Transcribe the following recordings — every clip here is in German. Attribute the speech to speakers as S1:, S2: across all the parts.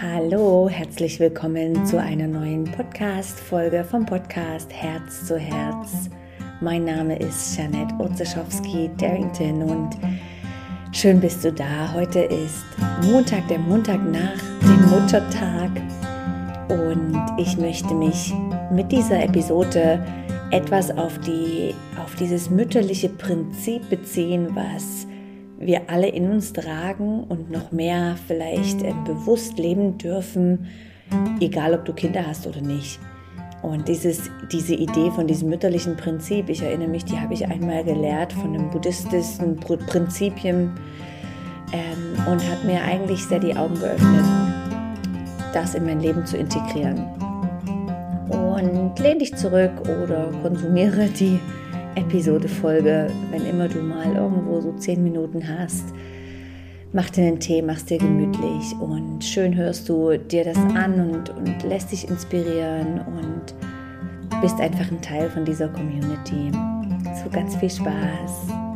S1: Hallo, herzlich willkommen zu einer neuen Podcast-Folge vom Podcast Herz zu Herz. Mein Name ist Janette Urzeschowski-Darrington und schön bist du da. Heute ist Montag, der Montag nach dem Muttertag und ich möchte mich mit dieser Episode etwas auf, die, auf dieses mütterliche Prinzip beziehen, was wir alle in uns tragen und noch mehr vielleicht äh, bewusst leben dürfen, egal ob du Kinder hast oder nicht. Und dieses, diese Idee von diesem mütterlichen Prinzip, ich erinnere mich, die habe ich einmal gelehrt von einem buddhistischen Prinzipien ähm, und hat mir eigentlich sehr die Augen geöffnet, das in mein Leben zu integrieren. Und lehn dich zurück oder konsumiere die Episode-Folge, wenn immer du mal irgendwo so zehn Minuten hast. Mach dir einen Tee, mach's dir gemütlich und schön hörst du dir das an und, und lässt dich inspirieren und bist einfach ein Teil von dieser Community. So ganz viel Spaß.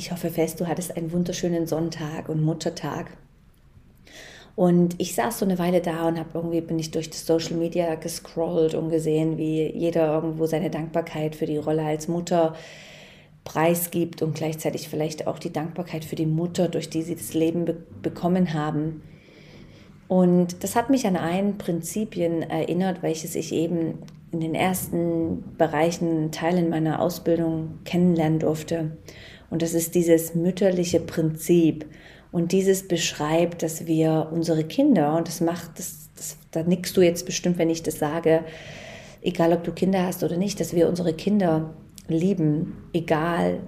S1: Ich hoffe fest, du hattest einen wunderschönen Sonntag und Muttertag. Und ich saß so eine Weile da und habe irgendwie bin ich durch das Social Media gescrollt und gesehen, wie jeder irgendwo seine Dankbarkeit für die Rolle als Mutter preisgibt und gleichzeitig vielleicht auch die Dankbarkeit für die Mutter, durch die sie das Leben be bekommen haben. Und das hat mich an ein Prinzipien erinnert, welches ich eben in den ersten Bereichen, Teilen meiner Ausbildung kennenlernen durfte. Und das ist dieses mütterliche Prinzip. Und dieses beschreibt, dass wir unsere Kinder, und das macht, das, das, da nickst du jetzt bestimmt, wenn ich das sage, egal ob du Kinder hast oder nicht, dass wir unsere Kinder lieben, egal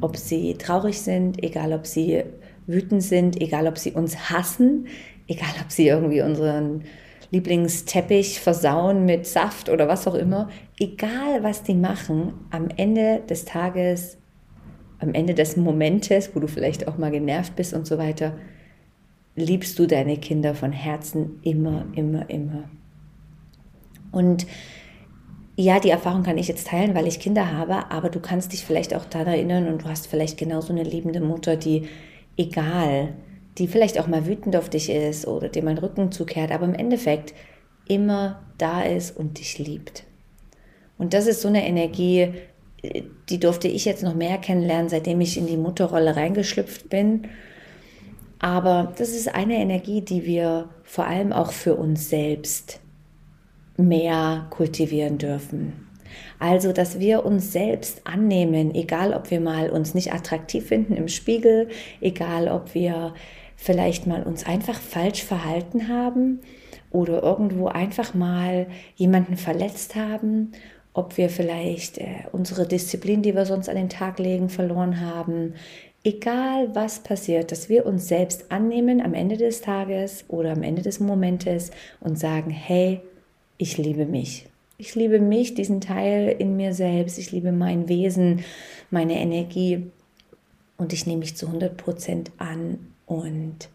S1: ob sie traurig sind, egal ob sie wütend sind, egal ob sie uns hassen, egal ob sie irgendwie unseren Lieblingsteppich versauen mit Saft oder was auch immer, egal was die machen, am Ende des Tages am Ende des Momentes, wo du vielleicht auch mal genervt bist und so weiter, liebst du deine Kinder von Herzen immer, immer, immer. Und ja, die Erfahrung kann ich jetzt teilen, weil ich Kinder habe, aber du kannst dich vielleicht auch daran erinnern und du hast vielleicht genauso eine liebende Mutter, die egal, die vielleicht auch mal wütend auf dich ist oder dir mal den Rücken zukehrt, aber im Endeffekt immer da ist und dich liebt. Und das ist so eine Energie, die durfte ich jetzt noch mehr kennenlernen, seitdem ich in die Mutterrolle reingeschlüpft bin. Aber das ist eine Energie, die wir vor allem auch für uns selbst mehr kultivieren dürfen. Also, dass wir uns selbst annehmen, egal ob wir mal uns nicht attraktiv finden im Spiegel, egal ob wir vielleicht mal uns einfach falsch verhalten haben oder irgendwo einfach mal jemanden verletzt haben ob wir vielleicht äh, unsere Disziplin, die wir sonst an den Tag legen, verloren haben. Egal was passiert, dass wir uns selbst annehmen am Ende des Tages oder am Ende des Momentes und sagen, hey, ich liebe mich. Ich liebe mich, diesen Teil in mir selbst. Ich liebe mein Wesen, meine Energie. Und ich nehme mich zu 100 Prozent an und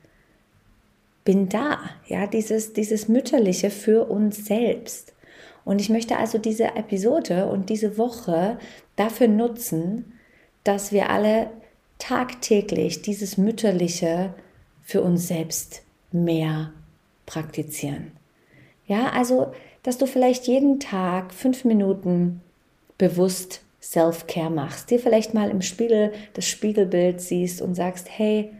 S1: bin da. Ja, dieses, dieses Mütterliche für uns selbst. Und ich möchte also diese Episode und diese Woche dafür nutzen, dass wir alle tagtäglich dieses Mütterliche für uns selbst mehr praktizieren. Ja, also, dass du vielleicht jeden Tag fünf Minuten bewusst Self-Care machst, dir vielleicht mal im Spiegel das Spiegelbild siehst und sagst, hey,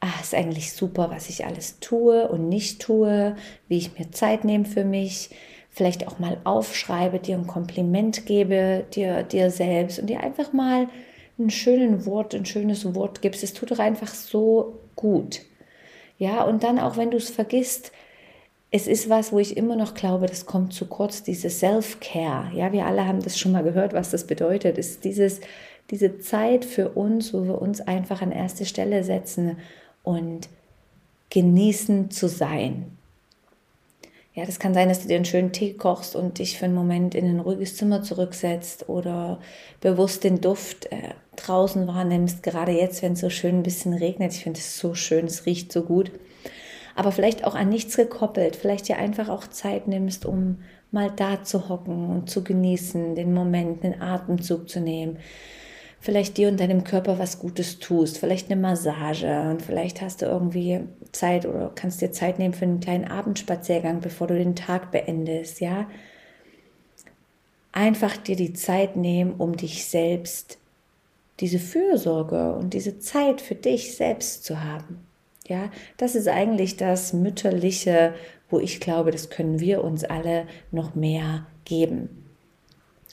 S1: ah, ist eigentlich super, was ich alles tue und nicht tue, wie ich mir Zeit nehme für mich, vielleicht auch mal aufschreibe, dir ein Kompliment gebe, dir, dir selbst und dir einfach mal ein schönes Wort, ein schönes Wort gibst. Es tut doch einfach so gut. Ja, und dann auch wenn du es vergisst, es ist was, wo ich immer noch glaube, das kommt zu kurz, diese Self-Care. Ja, wir alle haben das schon mal gehört, was das bedeutet. Es ist dieses, diese Zeit für uns, wo wir uns einfach an erste Stelle setzen und genießen zu sein. Ja, das kann sein, dass du dir einen schönen Tee kochst und dich für einen Moment in ein ruhiges Zimmer zurücksetzt oder bewusst den Duft äh, draußen wahrnimmst. Gerade jetzt, wenn es so schön ein bisschen regnet. Ich finde es so schön, es riecht so gut. Aber vielleicht auch an nichts gekoppelt. Vielleicht dir einfach auch Zeit nimmst, um mal da zu hocken und zu genießen, den Moment, einen Atemzug zu nehmen. Vielleicht dir und deinem Körper was Gutes tust, vielleicht eine Massage und vielleicht hast du irgendwie Zeit oder kannst dir Zeit nehmen für einen kleinen Abendspaziergang, bevor du den Tag beendest, ja. Einfach dir die Zeit nehmen, um dich selbst diese Fürsorge und diese Zeit für dich selbst zu haben. Ja, das ist eigentlich das Mütterliche, wo ich glaube, das können wir uns alle noch mehr geben.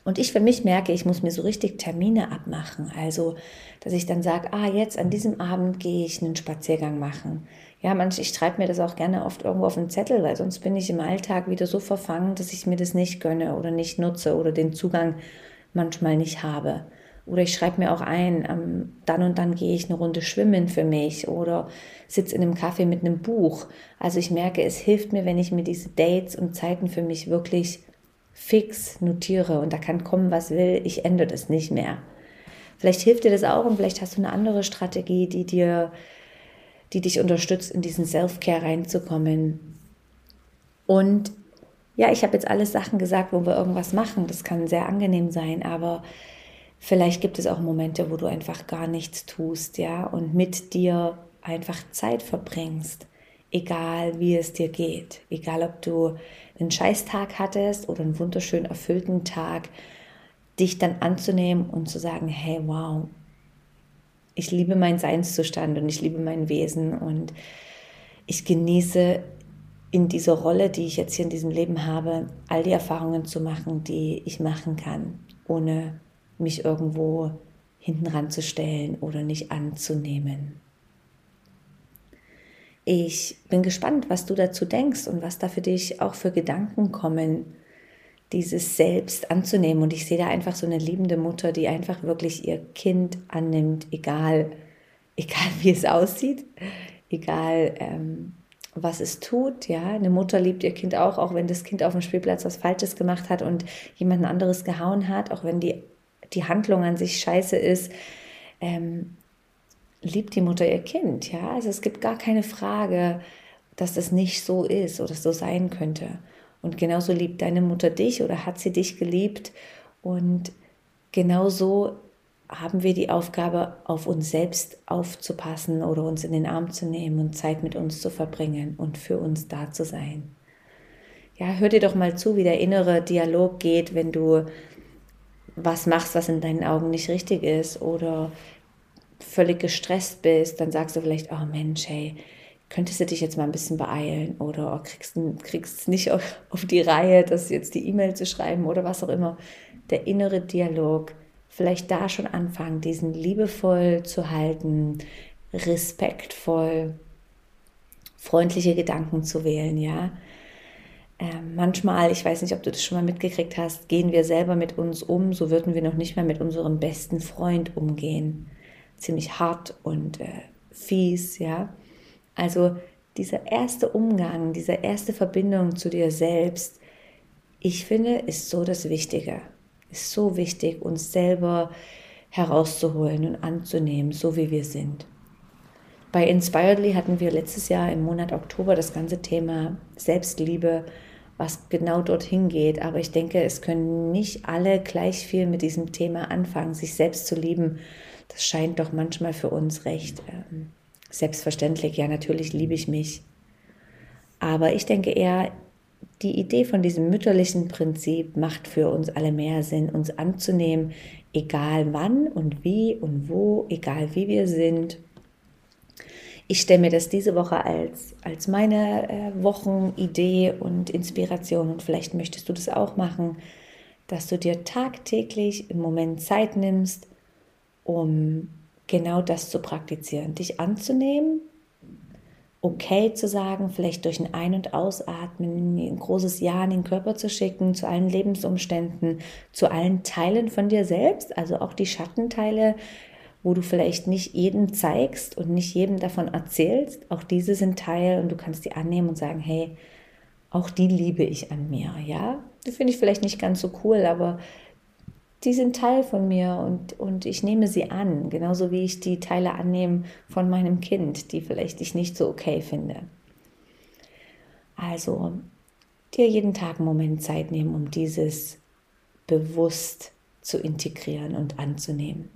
S1: Und ich für mich merke, ich muss mir so richtig Termine abmachen. Also, dass ich dann sage, ah, jetzt an diesem Abend gehe ich einen Spaziergang machen. Ja, manch, ich schreibe mir das auch gerne oft irgendwo auf einen Zettel, weil sonst bin ich im Alltag wieder so verfangen, dass ich mir das nicht gönne oder nicht nutze oder den Zugang manchmal nicht habe. Oder ich schreibe mir auch ein, ähm, dann und dann gehe ich eine Runde schwimmen für mich oder sitze in einem Café mit einem Buch. Also ich merke, es hilft mir, wenn ich mir diese Dates und Zeiten für mich wirklich fix notiere und da kann kommen, was will, ich ändere das nicht mehr. Vielleicht hilft dir das auch und vielleicht hast du eine andere Strategie, die dir, die dich unterstützt, in diesen Self-Care reinzukommen. Und ja, ich habe jetzt alles Sachen gesagt, wo wir irgendwas machen. Das kann sehr angenehm sein, aber Vielleicht gibt es auch Momente, wo du einfach gar nichts tust, ja, und mit dir einfach Zeit verbringst, egal wie es dir geht, egal ob du einen Scheißtag hattest oder einen wunderschön erfüllten Tag, dich dann anzunehmen und zu sagen, hey, wow, ich liebe meinen Seinszustand und ich liebe mein Wesen und ich genieße in dieser Rolle, die ich jetzt hier in diesem Leben habe, all die Erfahrungen zu machen, die ich machen kann, ohne mich irgendwo hinten ranzustellen oder nicht anzunehmen. Ich bin gespannt, was du dazu denkst und was da für dich auch für Gedanken kommen, dieses Selbst anzunehmen. Und ich sehe da einfach so eine liebende Mutter, die einfach wirklich ihr Kind annimmt, egal, egal wie es aussieht, egal ähm, was es tut. Ja, eine Mutter liebt ihr Kind auch, auch wenn das Kind auf dem Spielplatz was Falsches gemacht hat und jemand anderes gehauen hat, auch wenn die die Handlung an sich scheiße ist, ähm, liebt die Mutter ihr Kind. Ja, also es gibt gar keine Frage, dass das nicht so ist oder so sein könnte. Und genauso liebt deine Mutter dich oder hat sie dich geliebt. Und genauso haben wir die Aufgabe, auf uns selbst aufzupassen oder uns in den Arm zu nehmen und Zeit mit uns zu verbringen und für uns da zu sein. Ja, hör dir doch mal zu, wie der innere Dialog geht, wenn du was machst, was in deinen Augen nicht richtig ist oder völlig gestresst bist, dann sagst du vielleicht, oh Mensch, hey, könntest du dich jetzt mal ein bisschen beeilen oder oh, kriegst es nicht auf, die Reihe, das jetzt die E-Mail zu schreiben oder was auch immer. Der innere Dialog, vielleicht da schon anfangen, diesen liebevoll zu halten, respektvoll, freundliche Gedanken zu wählen, ja. Ähm, manchmal, ich weiß nicht, ob du das schon mal mitgekriegt hast, gehen wir selber mit uns um, so würden wir noch nicht mal mit unserem besten Freund umgehen. Ziemlich hart und äh, fies, ja. Also dieser erste Umgang, diese erste Verbindung zu dir selbst, ich finde, ist so das Wichtige. Ist so wichtig, uns selber herauszuholen und anzunehmen, so wie wir sind. Bei Inspiredly hatten wir letztes Jahr im Monat Oktober das ganze Thema Selbstliebe was genau dorthin geht. Aber ich denke, es können nicht alle gleich viel mit diesem Thema anfangen, sich selbst zu lieben. Das scheint doch manchmal für uns recht ähm, selbstverständlich. Ja, natürlich liebe ich mich. Aber ich denke eher, die Idee von diesem mütterlichen Prinzip macht für uns alle mehr Sinn, uns anzunehmen, egal wann und wie und wo, egal wie wir sind ich stelle mir das diese Woche als, als meine äh, Wochenidee und Inspiration und vielleicht möchtest du das auch machen, dass du dir tagtäglich im Moment Zeit nimmst, um genau das zu praktizieren, dich anzunehmen, okay zu sagen, vielleicht durch ein Ein- und Ausatmen ein großes Ja in den Körper zu schicken, zu allen Lebensumständen, zu allen Teilen von dir selbst, also auch die Schattenteile, wo du vielleicht nicht jedem zeigst und nicht jedem davon erzählst. Auch diese sind Teil und du kannst die annehmen und sagen, hey, auch die liebe ich an mir, ja? Die finde ich vielleicht nicht ganz so cool, aber die sind Teil von mir und, und ich nehme sie an, genauso wie ich die Teile annehme von meinem Kind, die vielleicht ich nicht so okay finde. Also dir jeden Tag einen Moment Zeit nehmen, um dieses bewusst zu integrieren und anzunehmen.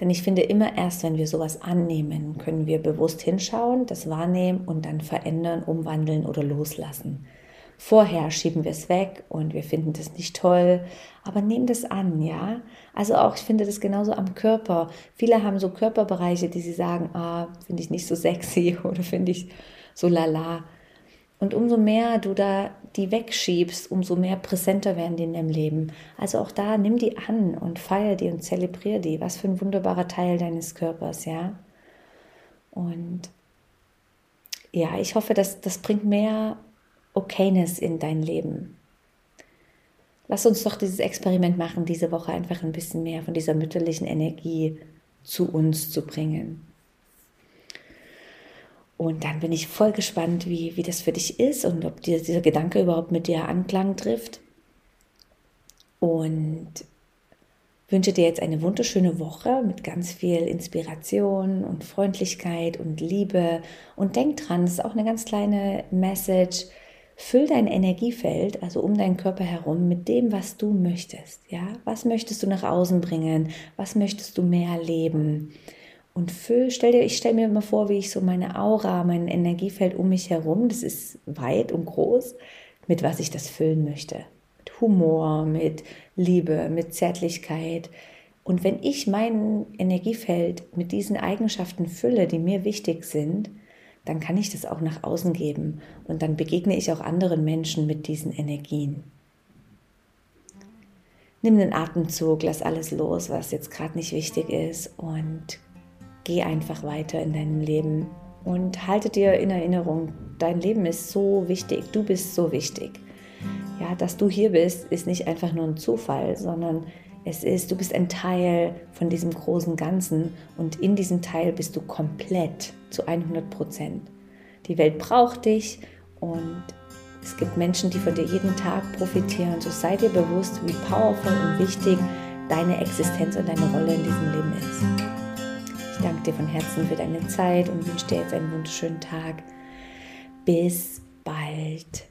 S1: Denn ich finde, immer erst, wenn wir sowas annehmen, können wir bewusst hinschauen, das wahrnehmen und dann verändern, umwandeln oder loslassen. Vorher schieben wir es weg und wir finden das nicht toll, aber nehmen das an, ja? Also auch, ich finde das genauso am Körper. Viele haben so Körperbereiche, die sie sagen, ah, finde ich nicht so sexy oder finde ich so lala. Und umso mehr du da die wegschiebst, umso mehr präsenter werden die in deinem Leben. Also auch da nimm die an und feier die und zelebrier die. Was für ein wunderbarer Teil deines Körpers, ja. Und ja, ich hoffe, dass das bringt mehr Okayness in dein Leben. Lass uns doch dieses Experiment machen, diese Woche einfach ein bisschen mehr von dieser mütterlichen Energie zu uns zu bringen. Und dann bin ich voll gespannt, wie, wie das für dich ist und ob dir dieser Gedanke überhaupt mit dir Anklang trifft. Und wünsche dir jetzt eine wunderschöne Woche mit ganz viel Inspiration und Freundlichkeit und Liebe. Und denk dran, das ist auch eine ganz kleine Message. Füll dein Energiefeld, also um deinen Körper herum, mit dem, was du möchtest. Ja, was möchtest du nach außen bringen? Was möchtest du mehr leben? Und füll, stell dir, ich stelle mir immer vor, wie ich so meine Aura, mein Energiefeld um mich herum, das ist weit und groß, mit was ich das füllen möchte. Mit Humor, mit Liebe, mit Zärtlichkeit. Und wenn ich mein Energiefeld mit diesen Eigenschaften fülle, die mir wichtig sind, dann kann ich das auch nach außen geben. Und dann begegne ich auch anderen Menschen mit diesen Energien. Nimm den Atemzug, lass alles los, was jetzt gerade nicht wichtig ist und geh einfach weiter in deinem Leben und halte dir in Erinnerung, dein Leben ist so wichtig, du bist so wichtig. Ja, dass du hier bist, ist nicht einfach nur ein Zufall, sondern es ist, du bist ein Teil von diesem großen Ganzen und in diesem Teil bist du komplett zu 100 Prozent. Die Welt braucht dich und es gibt Menschen, die von dir jeden Tag profitieren. So sei dir bewusst, wie powerful und wichtig deine Existenz und deine Rolle in diesem Leben ist. Ich danke dir von Herzen für deine Zeit und wünsche dir jetzt einen wunderschönen Tag. Bis bald,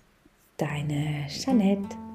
S1: deine Jeanette.